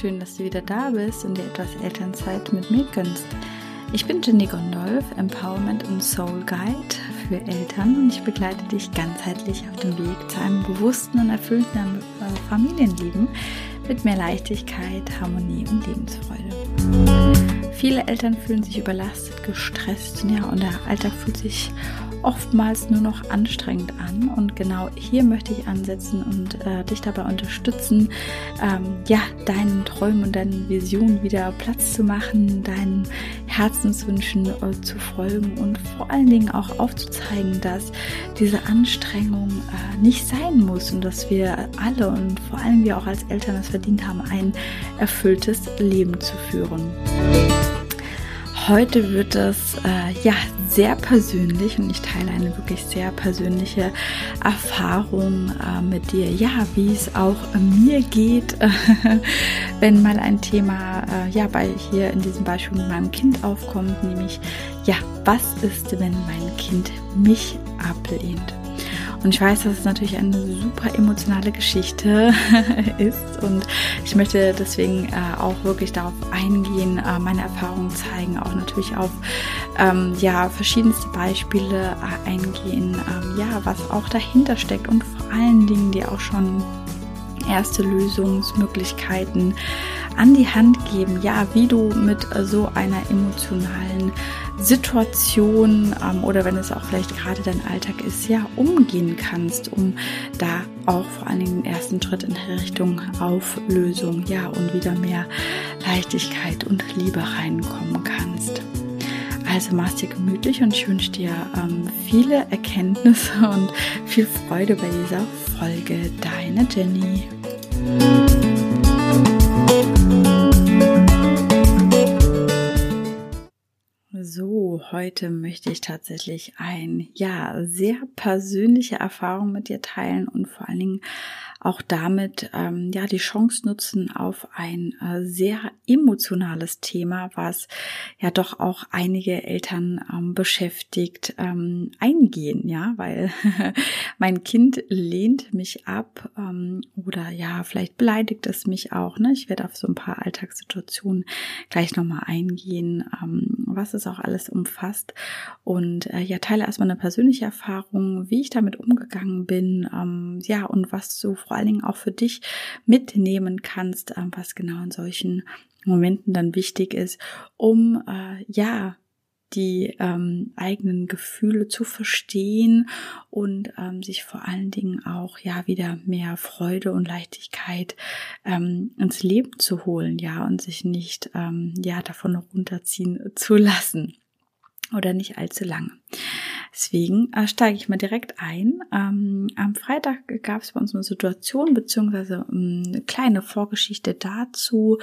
schön, dass du wieder da bist und dir etwas Elternzeit mit mir gönnst. Ich bin Jenny Gondolf, Empowerment und Soul Guide für Eltern und ich begleite dich ganzheitlich auf dem Weg zu einem bewussten und erfüllten äh, Familienleben mit mehr Leichtigkeit, Harmonie und Lebensfreude. Viele Eltern fühlen sich überlastet, gestresst, ja, und der Alltag fühlt sich oftmals nur noch anstrengend an. Und genau hier möchte ich ansetzen und äh, dich dabei unterstützen, ähm, ja, deinen Träumen und deinen Visionen wieder Platz zu machen, deinen Herzenswünschen äh, zu folgen und vor allen Dingen auch aufzuzeigen, dass diese Anstrengung äh, nicht sein muss und dass wir alle und vor allem wir auch als Eltern es verdient haben, ein erfülltes Leben zu führen. Heute wird es äh, ja sehr persönlich und ich teile eine wirklich sehr persönliche Erfahrung äh, mit dir. Ja, wie es auch mir geht, wenn mal ein Thema äh, ja bei hier in diesem Beispiel mit meinem Kind aufkommt, nämlich ja, was ist, wenn mein Kind mich ablehnt? Und ich weiß, dass es natürlich eine super emotionale Geschichte ist. Und ich möchte deswegen äh, auch wirklich darauf eingehen, äh, meine Erfahrungen zeigen, auch natürlich auf ähm, ja verschiedenste Beispiele äh, eingehen, ähm, ja was auch dahinter steckt und vor allen Dingen die auch schon erste Lösungsmöglichkeiten an die Hand geben, ja, wie du mit so einer emotionalen Situation ähm, oder wenn es auch vielleicht gerade dein Alltag ist, ja, umgehen kannst, um da auch vor allen Dingen den ersten Schritt in Richtung Auflösung, ja, und wieder mehr Leichtigkeit und Liebe reinkommen kannst. Also mach's dir gemütlich und ich wünsche dir ähm, viele Erkenntnisse und viel Freude bei dieser Folge. Deine Jenny. Heute möchte ich tatsächlich ein, ja, sehr persönliche Erfahrung mit dir teilen und vor allen Dingen auch damit ähm, ja die Chance nutzen auf ein äh, sehr emotionales Thema, was ja doch auch einige Eltern ähm, beschäftigt, ähm, eingehen, ja, weil mein Kind lehnt mich ab ähm, oder ja, vielleicht beleidigt es mich auch. Ne? Ich werde auf so ein paar Alltagssituationen gleich nochmal eingehen, ähm, was es auch alles umfasst. Und äh, ja, teile erstmal eine persönliche Erfahrung, wie ich damit umgegangen bin, ähm, ja, und was so vor allen Dingen auch für dich mitnehmen kannst, äh, was genau in solchen Momenten dann wichtig ist, um äh, ja die ähm, eigenen Gefühle zu verstehen und ähm, sich vor allen Dingen auch ja wieder mehr Freude und Leichtigkeit ähm, ins Leben zu holen, ja, und sich nicht ähm, ja davon runterziehen zu lassen oder nicht allzu lange. Deswegen äh, steige ich mal direkt ein. Ähm, am Freitag gab es bei uns eine Situation beziehungsweise ähm, eine kleine Vorgeschichte dazu.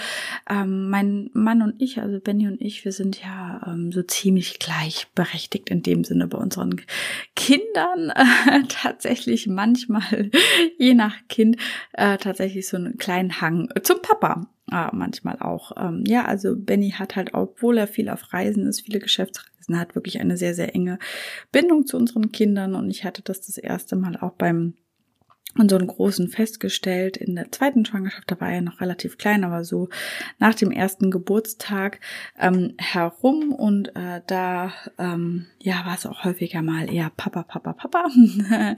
Ähm, mein Mann und ich, also Benny und ich, wir sind ja ähm, so ziemlich gleichberechtigt in dem Sinne bei unseren Kindern. Äh, tatsächlich manchmal, je nach Kind, äh, tatsächlich so einen kleinen Hang zum Papa. Ah, manchmal auch. Ähm, ja, also Benny hat halt, obwohl er viel auf Reisen ist, viele Geschäftsreisen hat, wirklich eine sehr, sehr enge Bindung zu unseren Kindern. Und ich hatte das das erste Mal auch beim unseren Großen festgestellt. In der zweiten Schwangerschaft, da war er noch relativ klein, aber so nach dem ersten Geburtstag ähm, herum und äh, da ähm, ja war es auch häufiger mal eher Papa, Papa, Papa.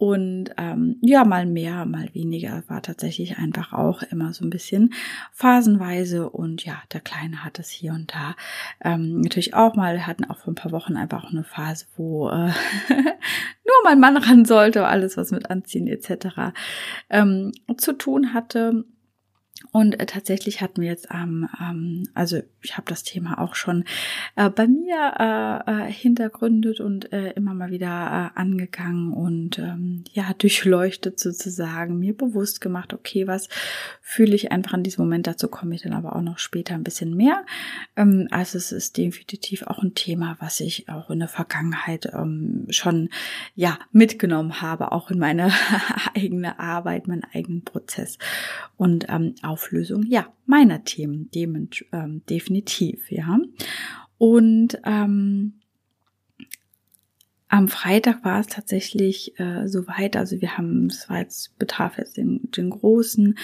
Und ähm, ja, mal mehr, mal weniger. War tatsächlich einfach auch immer so ein bisschen phasenweise. Und ja, der Kleine hat es hier und da ähm, natürlich auch mal, hatten auch vor ein paar Wochen einfach auch eine Phase, wo äh, nur mein Mann ran sollte, alles was mit Anziehen etc. Ähm, zu tun hatte. Und äh, tatsächlich hatten wir jetzt am, ähm, also ich habe das Thema auch schon äh, bei mir äh, äh, hintergründet und äh, immer mal wieder äh, angegangen und ähm, ja durchleuchtet sozusagen, mir bewusst gemacht, okay, was fühle ich einfach in diesem Moment, dazu komme ich dann aber auch noch später ein bisschen mehr. Ähm, also es ist definitiv auch ein Thema, was ich auch in der Vergangenheit ähm, schon ja mitgenommen habe, auch in meine eigene Arbeit, meinen eigenen Prozess und ähm, Auflösung. Ja meiner Themen dem, ähm, definitiv ja. Und ähm, am Freitag war es tatsächlich äh, soweit, also wir haben, es war jetzt, betraf jetzt den, den Großen,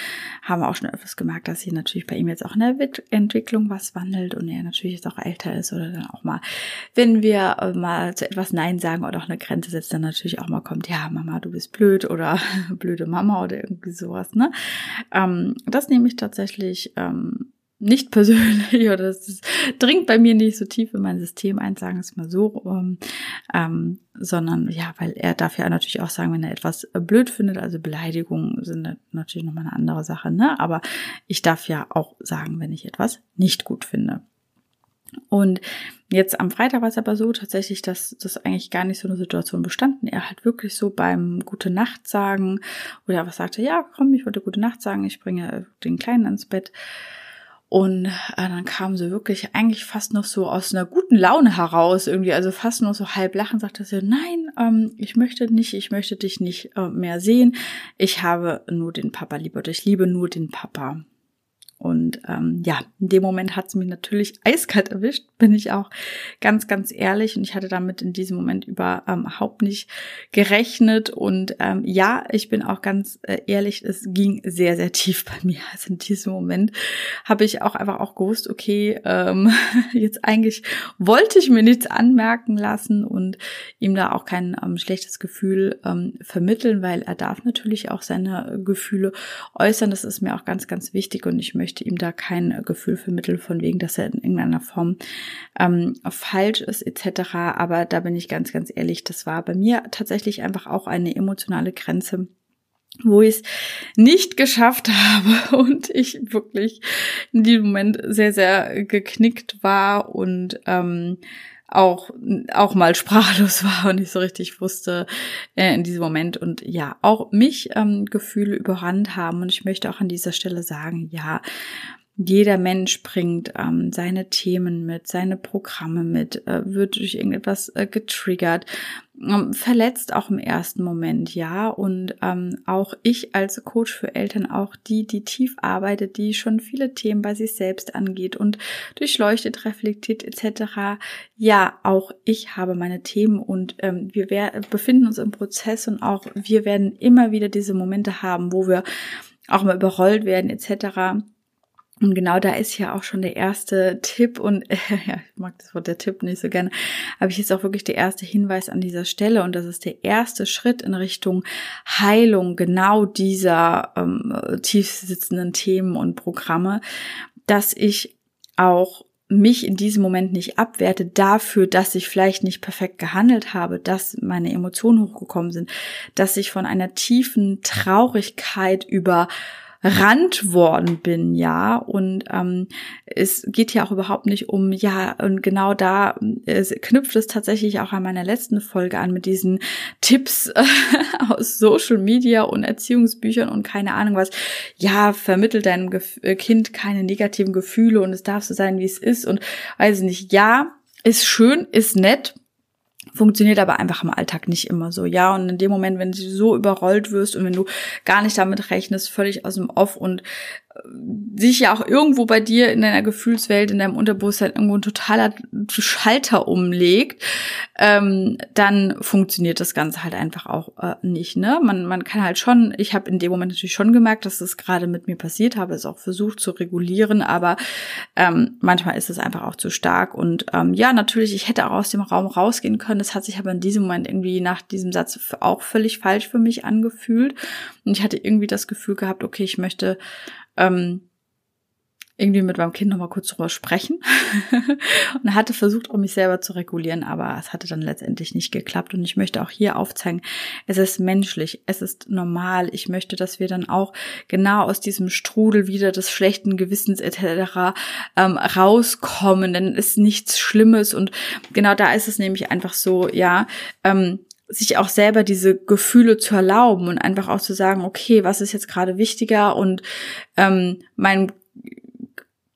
haben auch schon etwas gemerkt, dass sich natürlich bei ihm jetzt auch in der Entwicklung was wandelt und er natürlich jetzt auch älter ist oder dann auch mal, wenn wir äh, mal zu etwas Nein sagen oder auch eine Grenze setzt, dann natürlich auch mal kommt, ja, Mama, du bist blöd oder blöde Mama oder irgendwie sowas, ne? Ähm, das nehme ich tatsächlich ähm, nicht persönlich oder das dringt bei mir nicht so tief in mein System ein, sagen wir es mal so, ähm, sondern ja, weil er darf ja natürlich auch sagen, wenn er etwas blöd findet, also Beleidigungen sind natürlich nochmal eine andere Sache, ne? Aber ich darf ja auch sagen, wenn ich etwas nicht gut finde. Und jetzt am Freitag war es aber so tatsächlich, dass das eigentlich gar nicht so eine Situation bestanden. Er halt wirklich so beim Gute Nacht sagen oder was sagte, ja, komm, ich wollte Gute Nacht sagen, ich bringe den Kleinen ins Bett. Und äh, dann kam sie wirklich eigentlich fast noch so aus einer guten Laune heraus, irgendwie, also fast nur so halb lachen, sagte sie, nein, ähm, ich möchte nicht, ich möchte dich nicht äh, mehr sehen. Ich habe nur den Papa lieb oder ich liebe nur den Papa. Und ähm, ja, in dem Moment hat es mich natürlich eiskalt erwischt, bin ich auch ganz, ganz ehrlich. Und ich hatte damit in diesem Moment überhaupt ähm, nicht gerechnet. Und ähm, ja, ich bin auch ganz äh, ehrlich, es ging sehr, sehr tief bei mir. Also in diesem Moment habe ich auch einfach auch gewusst, okay, ähm, jetzt eigentlich wollte ich mir nichts anmerken lassen und ihm da auch kein ähm, schlechtes Gefühl ähm, vermitteln, weil er darf natürlich auch seine Gefühle äußern. Das ist mir auch ganz, ganz wichtig und ich möchte möchte ihm da kein Gefühl vermitteln von wegen, dass er in irgendeiner Form ähm, falsch ist etc. Aber da bin ich ganz, ganz ehrlich, das war bei mir tatsächlich einfach auch eine emotionale Grenze wo ich es nicht geschafft habe und ich wirklich in diesem Moment sehr, sehr geknickt war und ähm, auch, auch mal sprachlos war und nicht so richtig wusste äh, in diesem Moment. Und ja, auch mich ähm, Gefühle überrannt haben. Und ich möchte auch an dieser Stelle sagen, ja, jeder Mensch bringt ähm, seine Themen mit, seine Programme mit, äh, wird durch irgendetwas äh, getriggert, verletzt auch im ersten Moment, ja. Und ähm, auch ich als Coach für Eltern, auch die, die tief arbeitet, die schon viele Themen bei sich selbst angeht und durchleuchtet, reflektiert etc. Ja, auch ich habe meine Themen und ähm, wir befinden uns im Prozess und auch wir werden immer wieder diese Momente haben, wo wir auch mal überrollt werden etc und genau da ist ja auch schon der erste Tipp und äh, ja, ich mag das Wort der Tipp nicht so gerne, aber ich ist auch wirklich der erste Hinweis an dieser Stelle und das ist der erste Schritt in Richtung Heilung genau dieser ähm, tief sitzenden Themen und Programme, dass ich auch mich in diesem Moment nicht abwerte dafür, dass ich vielleicht nicht perfekt gehandelt habe, dass meine Emotionen hochgekommen sind, dass ich von einer tiefen Traurigkeit über Rand worden bin, ja. Und ähm, es geht ja auch überhaupt nicht um, ja, und genau da äh, knüpft es tatsächlich auch an meiner letzten Folge an mit diesen Tipps äh, aus Social Media und Erziehungsbüchern und keine Ahnung was. Ja, vermittelt deinem Gef äh, Kind keine negativen Gefühle und es darf so sein, wie es ist und weiß nicht, ja, ist schön, ist nett, funktioniert aber einfach im Alltag nicht immer so, ja. Und in dem Moment, wenn du so überrollt wirst und wenn du gar nicht damit rechnest, völlig aus dem Off und sich ja auch irgendwo bei dir in deiner Gefühlswelt, in deinem Unterbewusstsein irgendwo ein totaler Schalter umlegt, ähm, dann funktioniert das Ganze halt einfach auch äh, nicht. Ne? Man, man kann halt schon, ich habe in dem Moment natürlich schon gemerkt, dass das gerade mit mir passiert, habe es auch versucht zu regulieren, aber ähm, manchmal ist es einfach auch zu stark. Und ähm, ja, natürlich, ich hätte auch aus dem Raum rausgehen können. Das hat sich aber in diesem Moment irgendwie nach diesem Satz auch völlig falsch für mich angefühlt. Und ich hatte irgendwie das Gefühl gehabt, okay, ich möchte ähm, irgendwie mit meinem Kind nochmal kurz drüber sprechen und hatte versucht, auch mich selber zu regulieren, aber es hatte dann letztendlich nicht geklappt und ich möchte auch hier aufzeigen, es ist menschlich, es ist normal. Ich möchte, dass wir dann auch genau aus diesem Strudel wieder des schlechten Gewissens etc. Ähm, rauskommen, denn es ist nichts Schlimmes und genau da ist es nämlich einfach so, ja, ähm, sich auch selber diese Gefühle zu erlauben und einfach auch zu sagen, okay, was ist jetzt gerade wichtiger und ähm, mein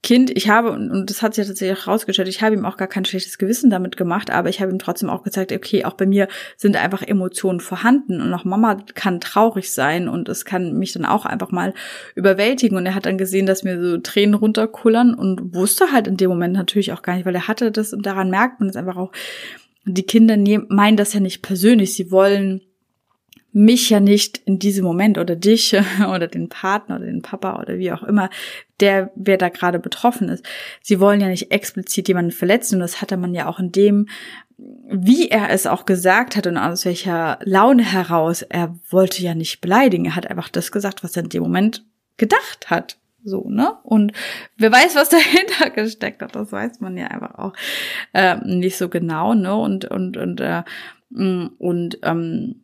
Kind, ich habe, und das hat sich tatsächlich auch rausgestellt, ich habe ihm auch gar kein schlechtes Gewissen damit gemacht, aber ich habe ihm trotzdem auch gezeigt, okay, auch bei mir sind einfach Emotionen vorhanden und auch Mama kann traurig sein und es kann mich dann auch einfach mal überwältigen. Und er hat dann gesehen, dass mir so Tränen runterkullern und wusste halt in dem Moment natürlich auch gar nicht, weil er hatte das und daran merkt man es einfach auch, die Kinder meinen das ja nicht persönlich. Sie wollen mich ja nicht in diesem Moment oder dich oder den Partner oder den Papa oder wie auch immer, der, wer da gerade betroffen ist. Sie wollen ja nicht explizit jemanden verletzen und das hatte man ja auch in dem, wie er es auch gesagt hat und aus welcher Laune heraus, er wollte ja nicht beleidigen, er hat einfach das gesagt, was er in dem Moment gedacht hat. So, ne? Und wer weiß, was dahinter gesteckt hat, das weiß man ja einfach auch äh, nicht so genau, ne? Und, und, und, äh, mm, und ähm,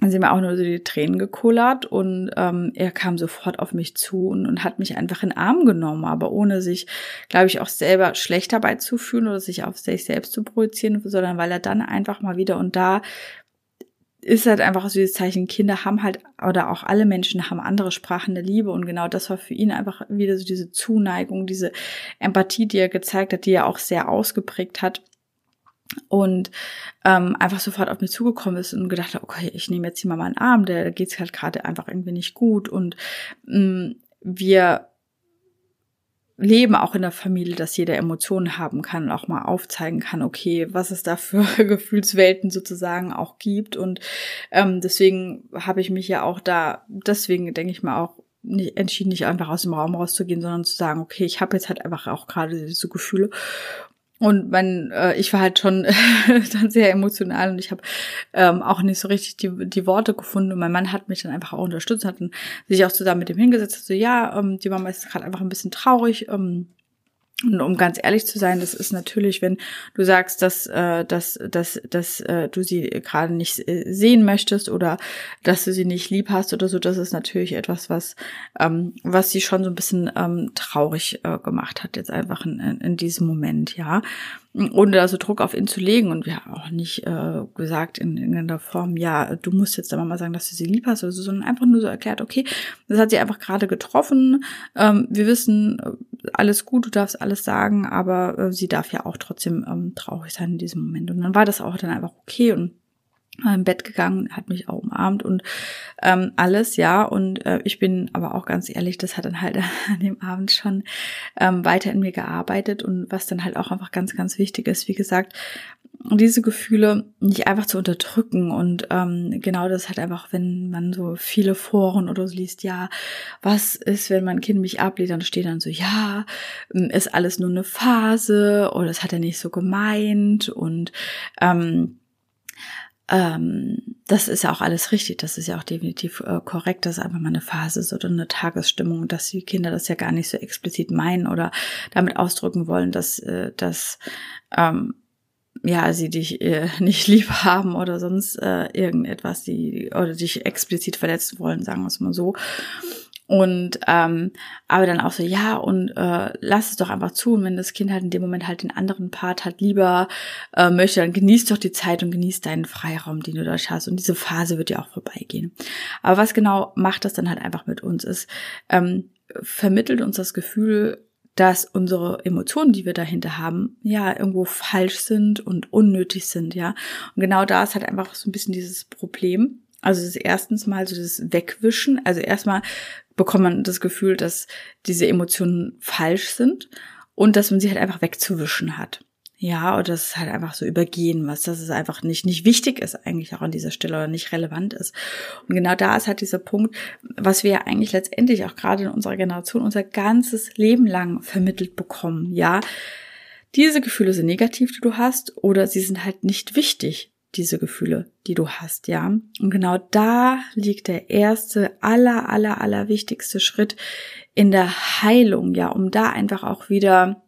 dann sind mir auch nur so die Tränen gekullert und ähm, er kam sofort auf mich zu und, und hat mich einfach in den Arm genommen, aber ohne sich, glaube ich, auch selber schlecht dabei zu fühlen oder sich auf sich selbst zu projizieren, sondern weil er dann einfach mal wieder und da ist halt einfach so dieses Zeichen, Kinder haben halt, oder auch alle Menschen haben andere Sprachen der Liebe. Und genau das war für ihn einfach wieder so diese Zuneigung, diese Empathie, die er gezeigt hat, die er auch sehr ausgeprägt hat. Und ähm, einfach sofort auf mich zugekommen ist und gedacht hat, okay, ich nehme jetzt hier mal meinen Arm, der geht's halt gerade einfach irgendwie nicht gut. Und mh, mm, wir leben auch in der Familie, dass jeder Emotionen haben kann und auch mal aufzeigen kann, okay, was es da für Gefühlswelten sozusagen auch gibt. Und ähm, deswegen habe ich mich ja auch da, deswegen denke ich mal auch, nicht, entschieden, nicht einfach aus dem Raum rauszugehen, sondern zu sagen, okay, ich habe jetzt halt einfach auch gerade diese Gefühle und mein, äh, ich war halt schon dann sehr emotional und ich habe ähm, auch nicht so richtig die, die Worte gefunden. Und mein Mann hat mich dann einfach auch unterstützt, hat sich auch zusammen mit dem hingesetzt, so ja, ähm, die Mama ist gerade einfach ein bisschen traurig. Ähm, und um ganz ehrlich zu sein, das ist natürlich, wenn du sagst, dass, äh, dass, dass, dass äh, du sie gerade nicht äh, sehen möchtest oder dass du sie nicht lieb hast oder so, das ist natürlich etwas, was, ähm, was sie schon so ein bisschen ähm, traurig gemacht hat, jetzt einfach in, in, in diesem Moment, ja ohne da so Druck auf ihn zu legen. Und wir haben auch nicht äh, gesagt in irgendeiner Form, ja, du musst jetzt der Mama sagen, dass du sie lieb hast oder so, sondern einfach nur so erklärt, okay, das hat sie einfach gerade getroffen. Ähm, wir wissen, äh, alles gut, du darfst alles sagen, aber äh, sie darf ja auch trotzdem ähm, traurig sein in diesem Moment. Und dann war das auch dann einfach okay und im Bett gegangen, hat mich auch umarmt und ähm, alles, ja. Und äh, ich bin aber auch ganz ehrlich, das hat dann halt an dem Abend schon ähm, weiter in mir gearbeitet und was dann halt auch einfach ganz, ganz wichtig ist, wie gesagt, diese Gefühle nicht einfach zu unterdrücken und ähm, genau das halt einfach, wenn man so viele Foren oder so liest, ja, was ist, wenn mein Kind mich ablehnt, dann steht dann so, ja, ist alles nur eine Phase oder das hat er nicht so gemeint und ähm, ähm, das ist ja auch alles richtig, das ist ja auch definitiv äh, korrekt, dass einfach mal eine Phase ist oder eine Tagesstimmung, dass die Kinder das ja gar nicht so explizit meinen oder damit ausdrücken wollen, dass, äh, dass ähm, ja, sie dich äh, nicht lieb haben oder sonst äh, irgendetwas, die oder dich explizit verletzen wollen, sagen wir es mal so. Und ähm, aber dann auch so, ja, und äh, lass es doch einfach zu. Und wenn das Kind halt in dem Moment halt den anderen Part halt lieber äh, möchte, dann genieß doch die Zeit und genieß deinen Freiraum, den du da hast. Und diese Phase wird ja auch vorbeigehen. Aber was genau macht das dann halt einfach mit uns ist, ähm, vermittelt uns das Gefühl, dass unsere Emotionen, die wir dahinter haben, ja, irgendwo falsch sind und unnötig sind, ja. Und genau da ist halt einfach so ein bisschen dieses Problem. Also das ist erstens mal so das Wegwischen. Also erstmal bekommt man das Gefühl, dass diese Emotionen falsch sind und dass man sie halt einfach wegzuwischen hat. Ja, oder das ist halt einfach so übergehen, was das ist einfach nicht, nicht wichtig ist eigentlich auch an dieser Stelle oder nicht relevant ist. Und genau da ist halt dieser Punkt, was wir eigentlich letztendlich auch gerade in unserer Generation unser ganzes Leben lang vermittelt bekommen. Ja, diese Gefühle sind negativ, die du hast, oder sie sind halt nicht wichtig diese Gefühle, die du hast, ja. Und genau da liegt der erste, aller, aller, aller wichtigste Schritt in der Heilung, ja, um da einfach auch wieder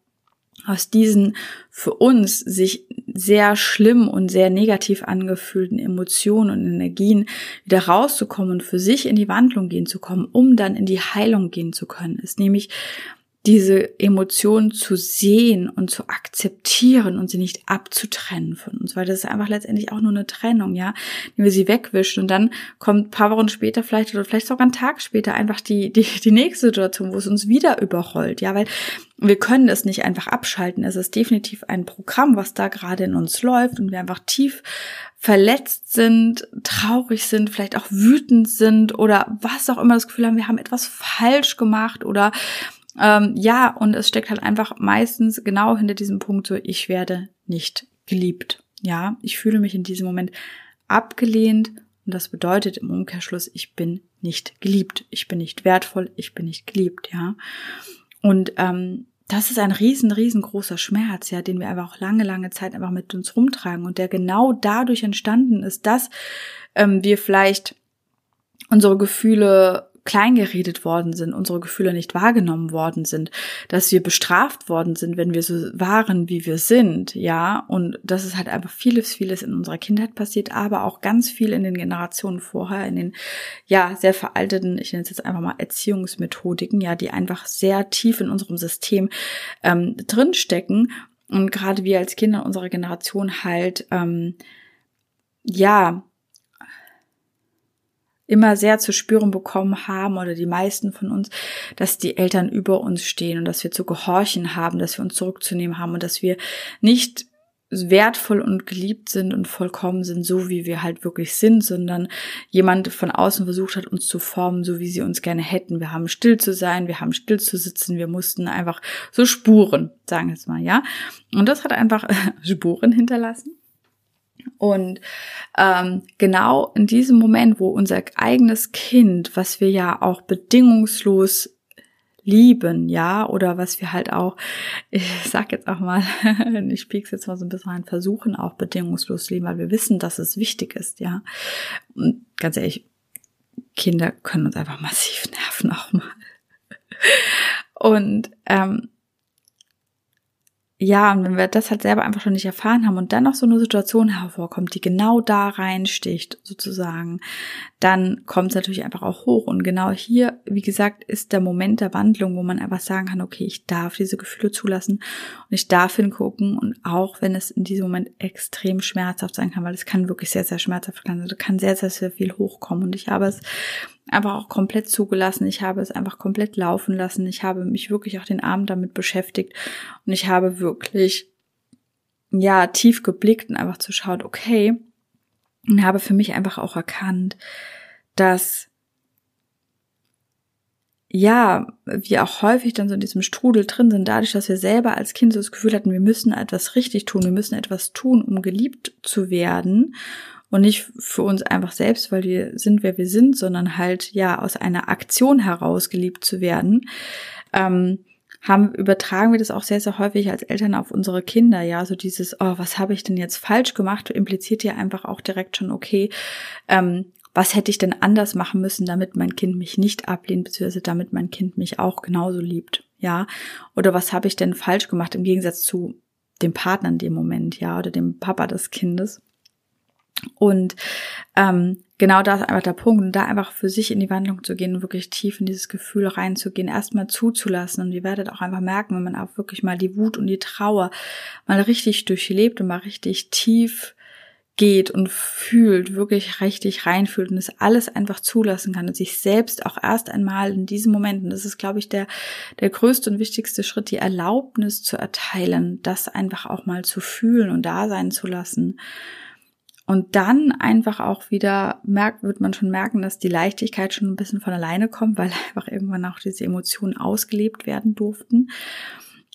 aus diesen für uns sich sehr schlimm und sehr negativ angefühlten Emotionen und Energien wieder rauszukommen und für sich in die Wandlung gehen zu kommen, um dann in die Heilung gehen zu können, ist nämlich diese Emotionen zu sehen und zu akzeptieren und sie nicht abzutrennen von uns, weil das ist einfach letztendlich auch nur eine Trennung, ja, wenn wir sie wegwischen und dann kommt ein paar Wochen später vielleicht oder vielleicht sogar einen Tag später einfach die, die, die nächste Situation, wo es uns wieder überrollt, ja, weil wir können das nicht einfach abschalten. Es ist definitiv ein Programm, was da gerade in uns läuft und wir einfach tief verletzt sind, traurig sind, vielleicht auch wütend sind oder was auch immer das Gefühl haben, wir haben etwas falsch gemacht oder ähm, ja, und es steckt halt einfach meistens genau hinter diesem Punkt so, ich werde nicht geliebt. Ja, ich fühle mich in diesem Moment abgelehnt und das bedeutet im Umkehrschluss, ich bin nicht geliebt, ich bin nicht wertvoll, ich bin nicht geliebt, ja. Und ähm, das ist ein riesen, riesengroßer Schmerz, ja, den wir einfach auch lange, lange Zeit einfach mit uns rumtragen und der genau dadurch entstanden ist, dass ähm, wir vielleicht unsere Gefühle kleingeredet worden sind, unsere Gefühle nicht wahrgenommen worden sind, dass wir bestraft worden sind, wenn wir so waren, wie wir sind, ja, und das ist halt einfach vieles, vieles in unserer Kindheit passiert, aber auch ganz viel in den Generationen vorher, in den, ja, sehr veralteten, ich nenne es jetzt einfach mal Erziehungsmethodiken, ja, die einfach sehr tief in unserem System ähm, drinstecken. Und gerade wir als Kinder unserer Generation halt, ähm, ja, immer sehr zu spüren bekommen haben oder die meisten von uns, dass die Eltern über uns stehen und dass wir zu gehorchen haben, dass wir uns zurückzunehmen haben und dass wir nicht wertvoll und geliebt sind und vollkommen sind, so wie wir halt wirklich sind, sondern jemand von außen versucht hat, uns zu formen, so wie sie uns gerne hätten. Wir haben still zu sein, wir haben still zu sitzen, wir mussten einfach so Spuren, sagen wir jetzt mal, ja. Und das hat einfach Spuren hinterlassen. Und ähm, genau in diesem Moment, wo unser eigenes Kind, was wir ja auch bedingungslos lieben, ja, oder was wir halt auch, ich sag jetzt auch mal, ich piek's jetzt mal so ein bisschen rein, versuchen auch bedingungslos lieben, weil wir wissen, dass es wichtig ist, ja. Und ganz ehrlich, Kinder können uns einfach massiv nerven auch mal. Und ähm, ja, und wenn wir das halt selber einfach schon nicht erfahren haben und dann noch so eine Situation hervorkommt, die genau da reinsticht, sozusagen, dann kommt es natürlich einfach auch hoch. Und genau hier, wie gesagt, ist der Moment der Wandlung, wo man einfach sagen kann, okay, ich darf diese Gefühle zulassen und ich darf hingucken. Und auch wenn es in diesem Moment extrem schmerzhaft sein kann, weil es kann wirklich sehr, sehr schmerzhaft sein, also kann sehr, sehr, sehr viel hochkommen. Und ich habe es einfach auch komplett zugelassen. Ich habe es einfach komplett laufen lassen. Ich habe mich wirklich auch den Abend damit beschäftigt und ich habe wirklich, ja, tief geblickt und einfach zu schauen, okay, und habe für mich einfach auch erkannt, dass ja, wir auch häufig dann so in diesem Strudel drin sind, dadurch, dass wir selber als Kind so das Gefühl hatten, wir müssen etwas richtig tun, wir müssen etwas tun, um geliebt zu werden und nicht für uns einfach selbst, weil wir sind, wer wir sind, sondern halt ja aus einer Aktion heraus geliebt zu werden. Ähm, haben, übertragen wir das auch sehr, sehr häufig als Eltern auf unsere Kinder, ja, so dieses, oh, was habe ich denn jetzt falsch gemacht, impliziert ja einfach auch direkt schon, okay, ähm, was hätte ich denn anders machen müssen, damit mein Kind mich nicht ablehnt, beziehungsweise damit mein Kind mich auch genauso liebt, ja, oder was habe ich denn falsch gemacht im Gegensatz zu dem Partner in dem Moment, ja, oder dem Papa des Kindes. Und ähm, genau da ist einfach der Punkt, und da einfach für sich in die Wandlung zu gehen und wirklich tief in dieses Gefühl reinzugehen, erstmal zuzulassen. Und ihr werdet auch einfach merken, wenn man auch wirklich mal die Wut und die Trauer mal richtig durchlebt und mal richtig tief geht und fühlt, wirklich richtig reinfühlt und es alles einfach zulassen kann und sich selbst auch erst einmal in diesen Momenten, das ist, glaube ich, der, der größte und wichtigste Schritt, die Erlaubnis zu erteilen, das einfach auch mal zu fühlen und da sein zu lassen. Und dann einfach auch wieder merkt, wird man schon merken, dass die Leichtigkeit schon ein bisschen von alleine kommt, weil einfach irgendwann auch diese Emotionen ausgelebt werden durften.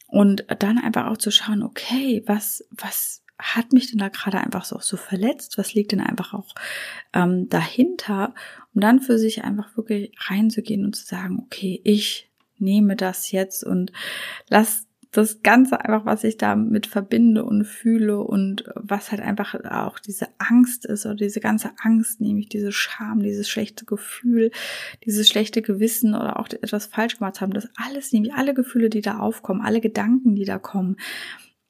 Und dann einfach auch zu schauen, okay, was, was hat mich denn da gerade einfach so, so verletzt? Was liegt denn einfach auch ähm, dahinter? Um dann für sich einfach wirklich reinzugehen und zu sagen, okay, ich nehme das jetzt und lass das Ganze einfach, was ich damit verbinde und fühle und was halt einfach auch diese Angst ist oder diese ganze Angst, nämlich diese Scham, dieses schlechte Gefühl, dieses schlechte Gewissen oder auch etwas falsch gemacht haben, das alles, nämlich alle Gefühle, die da aufkommen, alle Gedanken, die da kommen,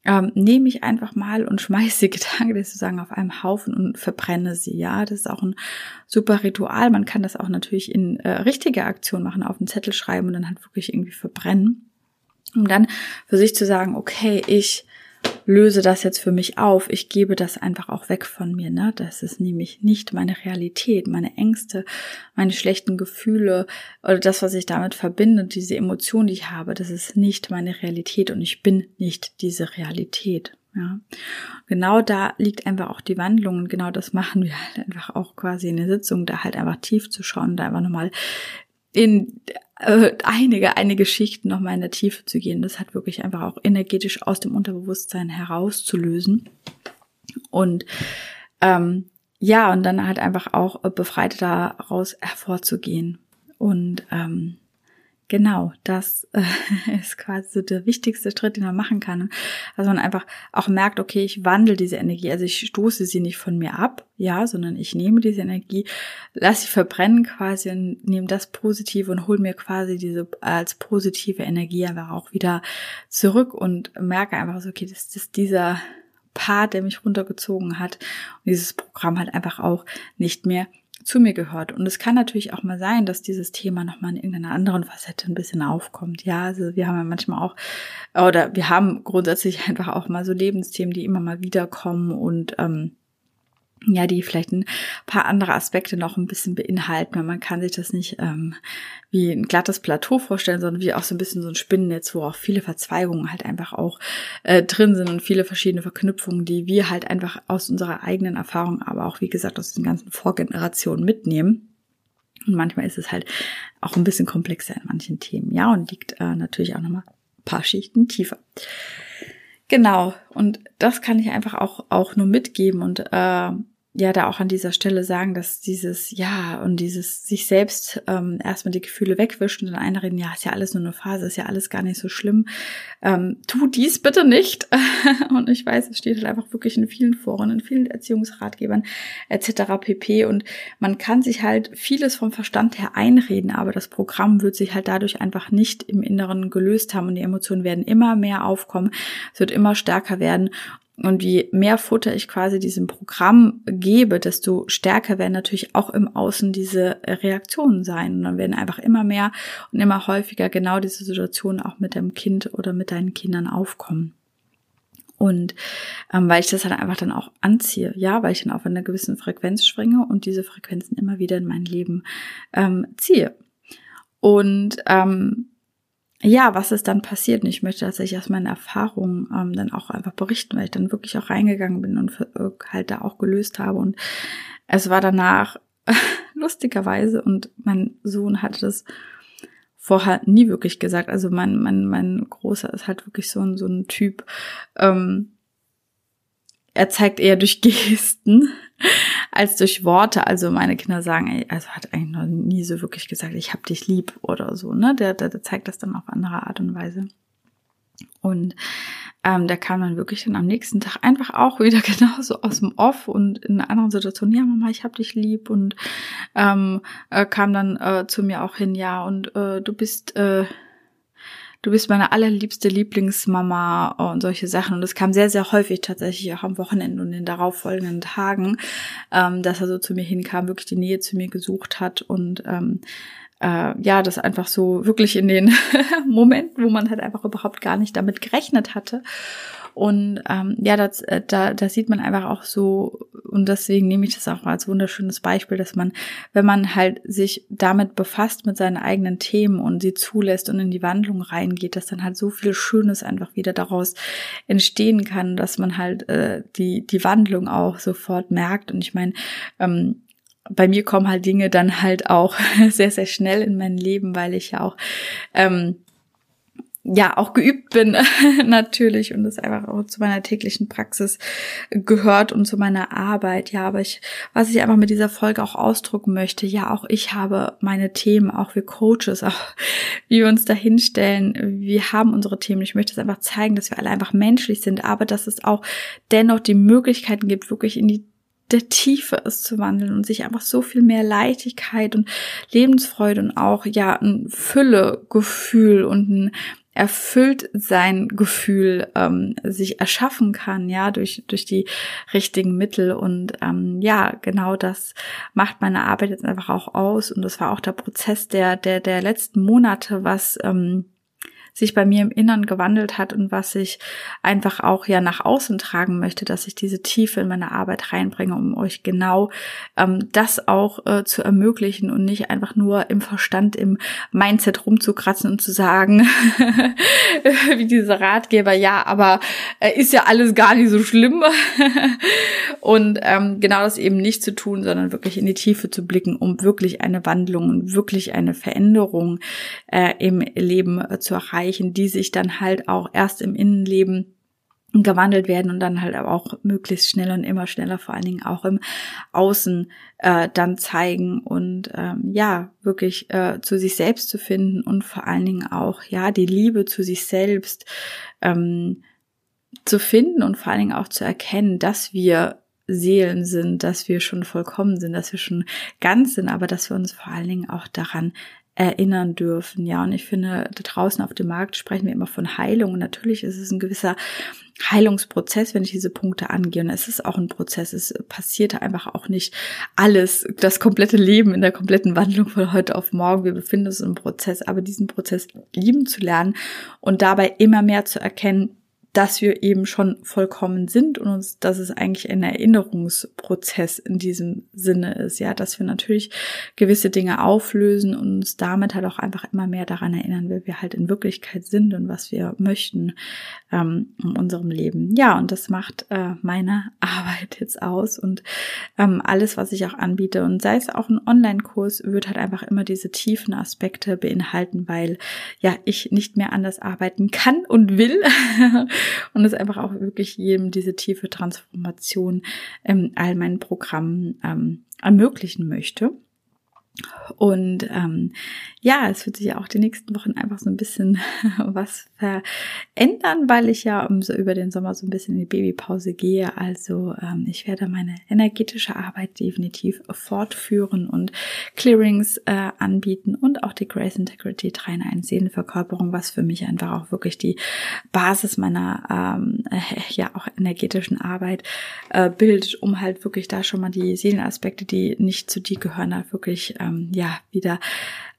ähm, nehme ich einfach mal und schmeiße die Gedanken sozusagen auf einem Haufen und verbrenne sie. Ja, das ist auch ein super Ritual. Man kann das auch natürlich in äh, richtige Aktion machen, auf einen Zettel schreiben und dann halt wirklich irgendwie verbrennen um dann für sich zu sagen, okay, ich löse das jetzt für mich auf, ich gebe das einfach auch weg von mir, ne? Das ist nämlich nicht meine Realität, meine Ängste, meine schlechten Gefühle oder das, was ich damit verbinde, diese Emotion, die ich habe, das ist nicht meine Realität und ich bin nicht diese Realität. Ja, genau da liegt einfach auch die Wandlung und genau das machen wir halt einfach auch quasi in der Sitzung, da halt einfach tief zu schauen, da einfach nochmal in äh, einige, einige Schichten nochmal in der Tiefe zu gehen. Das hat wirklich einfach auch energetisch aus dem Unterbewusstsein herauszulösen. Und ähm, ja, und dann halt einfach auch befreit daraus hervorzugehen. Und ähm, Genau, das äh, ist quasi so der wichtigste Schritt, den man machen kann. Also man einfach auch merkt, okay, ich wandle diese Energie, also ich stoße sie nicht von mir ab, ja, sondern ich nehme diese Energie, lasse sie verbrennen quasi und nehme das Positive und hole mir quasi diese als positive Energie einfach auch wieder zurück und merke einfach so, okay, das ist dieser Part, der mich runtergezogen hat und dieses Programm halt einfach auch nicht mehr zu mir gehört. Und es kann natürlich auch mal sein, dass dieses Thema nochmal in irgendeiner anderen Facette ein bisschen aufkommt. Ja, also wir haben ja manchmal auch, oder wir haben grundsätzlich einfach auch mal so Lebensthemen, die immer mal wiederkommen und ähm, ja, die vielleicht ein paar andere Aspekte noch ein bisschen beinhalten. Man kann sich das nicht ähm, wie ein glattes Plateau vorstellen, sondern wie auch so ein bisschen so ein Spinnennetz, wo auch viele Verzweigungen halt einfach auch äh, drin sind und viele verschiedene Verknüpfungen, die wir halt einfach aus unserer eigenen Erfahrung, aber auch wie gesagt aus den ganzen Vorgenerationen mitnehmen. Und manchmal ist es halt auch ein bisschen komplexer in manchen Themen, ja, und liegt äh, natürlich auch nochmal paar Schichten tiefer. Genau, und das kann ich einfach auch, auch nur mitgeben. Und äh, ja da auch an dieser Stelle sagen, dass dieses Ja und dieses sich selbst ähm, erstmal die Gefühle wegwischen und dann einreden, ja, ist ja alles nur eine Phase, ist ja alles gar nicht so schlimm. Ähm, tu dies bitte nicht. und ich weiß, es steht halt einfach wirklich in vielen Foren, in vielen Erziehungsratgebern etc. pp. Und man kann sich halt vieles vom Verstand her einreden, aber das Programm wird sich halt dadurch einfach nicht im Inneren gelöst haben und die Emotionen werden immer mehr aufkommen, es wird immer stärker werden und je mehr Futter ich quasi diesem Programm gebe, desto stärker werden natürlich auch im Außen diese Reaktionen sein. Und dann werden einfach immer mehr und immer häufiger genau diese Situationen auch mit deinem Kind oder mit deinen Kindern aufkommen. Und ähm, weil ich das halt einfach dann auch anziehe, ja, weil ich dann auf einer gewissen Frequenz springe und diese Frequenzen immer wieder in mein Leben ähm, ziehe. Und ähm, ja, was ist dann passiert? Und ich möchte tatsächlich aus meinen Erfahrungen ähm, dann auch einfach berichten, weil ich dann wirklich auch reingegangen bin und äh, halt da auch gelöst habe. Und es war danach lustigerweise und mein Sohn hatte das vorher nie wirklich gesagt. Also mein, mein, mein Großer ist halt wirklich so ein, so ein Typ, ähm, er zeigt eher durch Gesten als durch Worte. Also meine Kinder sagen, ey, also hat eigentlich noch nie so wirklich gesagt, ich hab dich lieb oder so, ne? Der, der, der zeigt das dann auf andere Art und Weise. Und ähm, der kam dann wirklich dann am nächsten Tag einfach auch wieder genauso aus dem Off und in einer anderen Situation, ja Mama, ich hab dich lieb und ähm, äh, kam dann äh, zu mir auch hin, ja und äh, du bist äh, du bist meine allerliebste Lieblingsmama und solche Sachen. Und es kam sehr, sehr häufig tatsächlich auch am Wochenende und in den darauffolgenden Tagen, ähm, dass er so zu mir hinkam, wirklich die Nähe zu mir gesucht hat und ähm, äh, ja, das einfach so wirklich in den Momenten, wo man halt einfach überhaupt gar nicht damit gerechnet hatte. Und ähm, ja, das, äh, da, da sieht man einfach auch so, und deswegen nehme ich das auch als wunderschönes Beispiel, dass man, wenn man halt sich damit befasst, mit seinen eigenen Themen und sie zulässt und in die Wandlung reingeht, dass dann halt so viel Schönes einfach wieder daraus entstehen kann, dass man halt äh, die, die Wandlung auch sofort merkt. Und ich meine, ähm, bei mir kommen halt Dinge dann halt auch sehr, sehr schnell in mein Leben, weil ich ja auch ähm, ja auch geübt bin natürlich und das einfach auch zu meiner täglichen Praxis gehört und zu meiner Arbeit. Ja, aber ich, was ich einfach mit dieser Folge auch ausdrucken möchte, ja, auch ich habe meine Themen, auch wir Coaches, auch wie wir uns da hinstellen. Wir haben unsere Themen. Ich möchte es einfach zeigen, dass wir alle einfach menschlich sind, aber dass es auch dennoch die Möglichkeiten gibt, wirklich in die der Tiefe ist zu wandeln und sich einfach so viel mehr Leichtigkeit und Lebensfreude und auch ja ein Füllegefühl und ein erfüllt sein Gefühl ähm, sich erschaffen kann, ja, durch, durch die richtigen Mittel. Und ähm, ja, genau das macht meine Arbeit jetzt einfach auch aus. Und das war auch der Prozess der, der, der letzten Monate, was ähm, sich bei mir im Innern gewandelt hat und was ich einfach auch ja nach außen tragen möchte, dass ich diese Tiefe in meine Arbeit reinbringe, um euch genau ähm, das auch äh, zu ermöglichen und nicht einfach nur im Verstand, im Mindset rumzukratzen und zu sagen, wie diese Ratgeber, ja, aber äh, ist ja alles gar nicht so schlimm. und ähm, genau das eben nicht zu tun, sondern wirklich in die Tiefe zu blicken, um wirklich eine Wandlung und wirklich eine Veränderung äh, im Leben äh, zu erreichen erreichen, die sich dann halt auch erst im Innenleben gewandelt werden und dann halt aber auch möglichst schnell und immer schneller vor allen Dingen auch im Außen äh, dann zeigen und ähm, ja wirklich äh, zu sich selbst zu finden und vor allen Dingen auch ja die Liebe zu sich selbst ähm, zu finden und vor allen Dingen auch zu erkennen, dass wir Seelen sind, dass wir schon vollkommen sind, dass wir schon ganz sind, aber dass wir uns vor allen Dingen auch daran erinnern dürfen. Ja, und ich finde, da draußen auf dem Markt sprechen wir immer von Heilung. Und natürlich ist es ein gewisser Heilungsprozess, wenn ich diese Punkte angehe. Und es ist auch ein Prozess. Es passiert einfach auch nicht alles, das komplette Leben in der kompletten Wandlung von heute auf morgen. Wir befinden uns im Prozess, aber diesen Prozess lieben zu lernen und dabei immer mehr zu erkennen, dass wir eben schon vollkommen sind und uns, dass es eigentlich ein Erinnerungsprozess in diesem Sinne ist, ja, dass wir natürlich gewisse Dinge auflösen und uns damit halt auch einfach immer mehr daran erinnern, wer wir halt in Wirklichkeit sind und was wir möchten ähm, in unserem Leben. Ja, und das macht äh, meine Arbeit jetzt aus und ähm, alles, was ich auch anbiete und sei es auch ein Online-Kurs, wird halt einfach immer diese tiefen Aspekte beinhalten, weil ja ich nicht mehr anders arbeiten kann und will und es einfach auch wirklich jedem diese tiefe Transformation in all meinen Programmen ähm, ermöglichen möchte. Und ähm, ja, es wird sich auch die nächsten Wochen einfach so ein bisschen was verändern, weil ich ja um, so über den Sommer so ein bisschen in die Babypause gehe. Also ähm, ich werde meine energetische Arbeit definitiv fortführen und Clearings äh, anbieten und auch die Grace Integrity 3 in 1 Seelenverkörperung, was für mich einfach auch wirklich die Basis meiner ähm, äh, ja auch energetischen Arbeit äh, bildet, um halt wirklich da schon mal die Seelenaspekte, die nicht zu dir gehören, halt wirklich ähm, ja wieder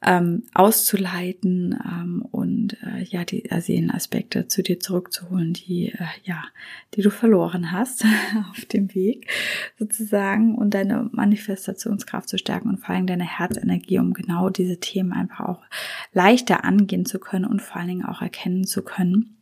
ähm, auszuleiten ähm, und äh, ja die Seelenaspekte zu dir zurückzuholen, die äh, ja, die du verloren hast auf dem Weg sozusagen und deine Manifestationskraft zu stärken und vor allem deine Herzenergie, um genau diese Themen einfach auch leichter angehen zu können und vor allen Dingen auch erkennen zu können.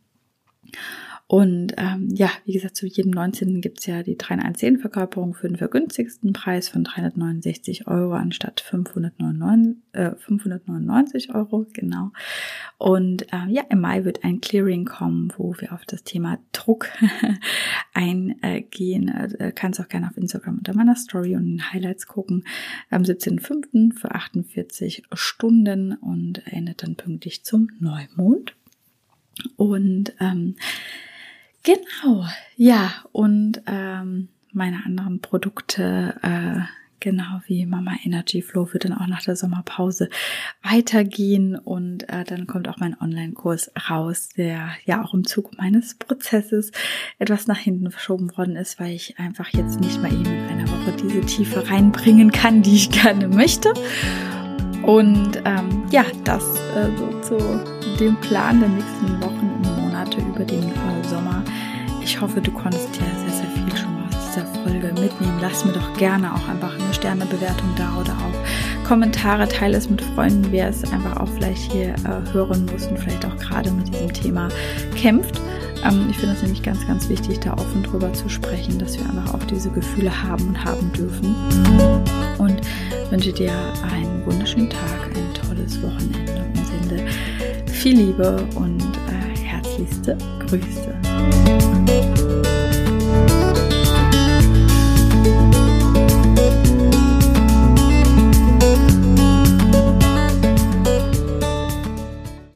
Und ähm, ja, wie gesagt, zu jedem 19. gibt's ja die 3 in 1 Verkörperung für den vergünstigsten Preis von 369 Euro anstatt 599, äh, 599 Euro, genau. Und ähm, ja, im Mai wird ein Clearing kommen, wo wir auf das Thema Druck eingehen. Äh, kannst auch gerne auf Instagram unter meiner Story und den Highlights gucken. Am 17.05. für 48 Stunden und endet dann pünktlich zum Neumond. Und ähm, Genau, ja, und ähm, meine anderen Produkte, äh, genau wie Mama Energy Flow, wird dann auch nach der Sommerpause weitergehen und äh, dann kommt auch mein Online-Kurs raus, der ja auch im Zug meines Prozesses etwas nach hinten verschoben worden ist, weil ich einfach jetzt nicht mal eben in einer Woche diese Tiefe reinbringen kann, die ich gerne möchte. Und ähm, ja, das äh, so zu dem Plan der nächsten Wochen ich hoffe, du konntest dir sehr, sehr viel schon aus dieser Folge mitnehmen. Lass mir doch gerne auch einfach eine Sternebewertung da oder auch Kommentare. Teile es mit Freunden, wer es einfach auch vielleicht hier äh, hören muss und vielleicht auch gerade mit diesem Thema kämpft. Ähm, ich finde es nämlich ganz, ganz wichtig, da offen drüber zu sprechen, dass wir einfach auch diese Gefühle haben und haben dürfen. Und wünsche dir einen wunderschönen Tag, ein tolles Wochenende und sende viel Liebe und äh, herzlichste Grüße. Thank you.